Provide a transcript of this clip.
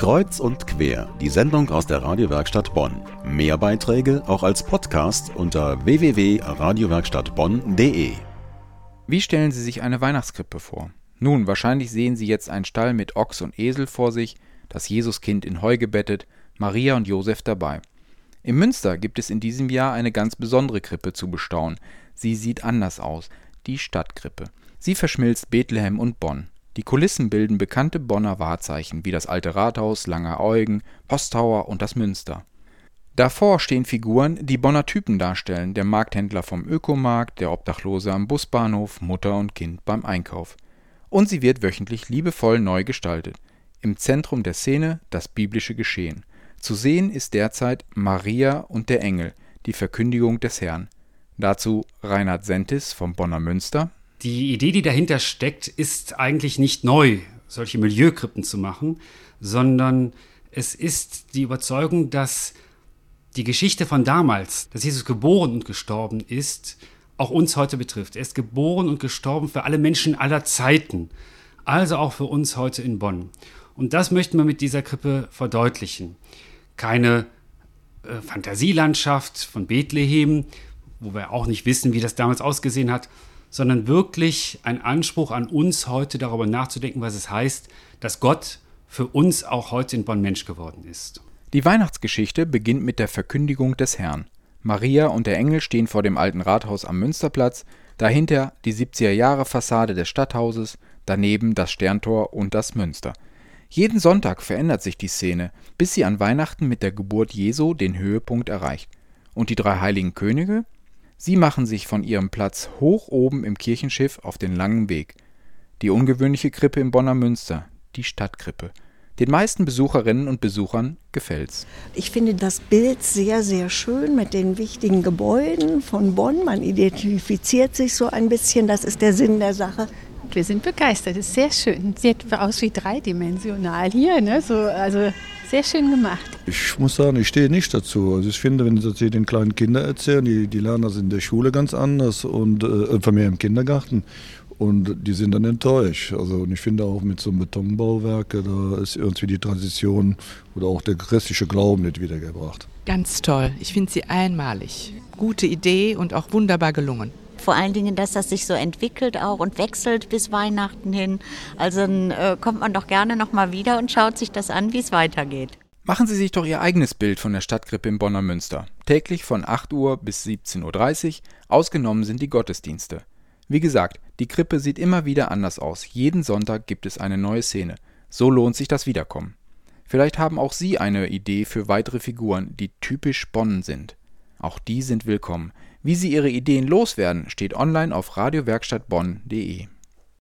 Kreuz und quer, die Sendung aus der Radiowerkstatt Bonn. Mehr Beiträge auch als Podcast unter www.radiowerkstattbonn.de. Wie stellen Sie sich eine Weihnachtskrippe vor? Nun, wahrscheinlich sehen Sie jetzt einen Stall mit Ochs und Esel vor sich, das Jesuskind in Heu gebettet, Maria und Josef dabei. Im Münster gibt es in diesem Jahr eine ganz besondere Krippe zu bestaunen. Sie sieht anders aus, die Stadtkrippe. Sie verschmilzt Bethlehem und Bonn. Die Kulissen bilden bekannte Bonner Wahrzeichen wie das alte Rathaus, Langer Eugen, Posttower und das Münster. Davor stehen Figuren, die Bonner Typen darstellen, der Markthändler vom Ökomarkt, der Obdachlose am Busbahnhof, Mutter und Kind beim Einkauf. Und sie wird wöchentlich liebevoll neu gestaltet. Im Zentrum der Szene das biblische Geschehen. Zu sehen ist derzeit Maria und der Engel, die Verkündigung des Herrn. Dazu Reinhard Sentis vom Bonner Münster die Idee, die dahinter steckt, ist eigentlich nicht neu, solche Milieukrippen zu machen, sondern es ist die Überzeugung, dass die Geschichte von damals, dass Jesus geboren und gestorben ist, auch uns heute betrifft. Er ist geboren und gestorben für alle Menschen aller Zeiten, also auch für uns heute in Bonn. Und das möchten wir mit dieser Krippe verdeutlichen. Keine äh, Fantasielandschaft von Bethlehem, wo wir auch nicht wissen, wie das damals ausgesehen hat, sondern wirklich ein Anspruch an uns heute darüber nachzudenken, was es heißt, dass Gott für uns auch heute in Bonn Mensch geworden ist. Die Weihnachtsgeschichte beginnt mit der Verkündigung des Herrn. Maria und der Engel stehen vor dem alten Rathaus am Münsterplatz, dahinter die 70er Jahre Fassade des Stadthauses, daneben das Sterntor und das Münster. Jeden Sonntag verändert sich die Szene, bis sie an Weihnachten mit der Geburt Jesu den Höhepunkt erreicht. Und die drei heiligen Könige? Sie machen sich von ihrem Platz hoch oben im Kirchenschiff auf den langen Weg. Die ungewöhnliche Krippe im Bonner Münster, die Stadtkrippe. Den meisten Besucherinnen und Besuchern gefällt's. Ich finde das Bild sehr, sehr schön mit den wichtigen Gebäuden von Bonn. Man identifiziert sich so ein bisschen, das ist der Sinn der Sache. Wir sind begeistert, es ist sehr schön. Sieht aus wie dreidimensional hier, ne? so, also sehr schön gemacht. Ich muss sagen, ich stehe nicht dazu. Also ich finde, wenn Sie den kleinen Kindern erzählen, die, die lernen das in der Schule ganz anders und äh, von mir im Kindergarten. Und die sind dann enttäuscht. Also und ich finde auch mit so einem Betonbauwerk, da ist irgendwie die Transition oder auch der christliche Glauben nicht wiedergebracht. Ganz toll. Ich finde sie einmalig. Gute Idee und auch wunderbar gelungen. Vor allen Dingen, dass das sich so entwickelt auch und wechselt bis Weihnachten hin. Also dann äh, kommt man doch gerne nochmal wieder und schaut sich das an, wie es weitergeht. Machen Sie sich doch Ihr eigenes Bild von der Stadtkrippe im Bonner Münster. Täglich von 8 Uhr bis 17.30 Uhr, ausgenommen sind die Gottesdienste. Wie gesagt, die Krippe sieht immer wieder anders aus. Jeden Sonntag gibt es eine neue Szene. So lohnt sich das Wiederkommen. Vielleicht haben auch Sie eine Idee für weitere Figuren, die typisch Bonn sind. Auch die sind willkommen. Wie Sie Ihre Ideen loswerden, steht online auf radiowerkstattbonn.de.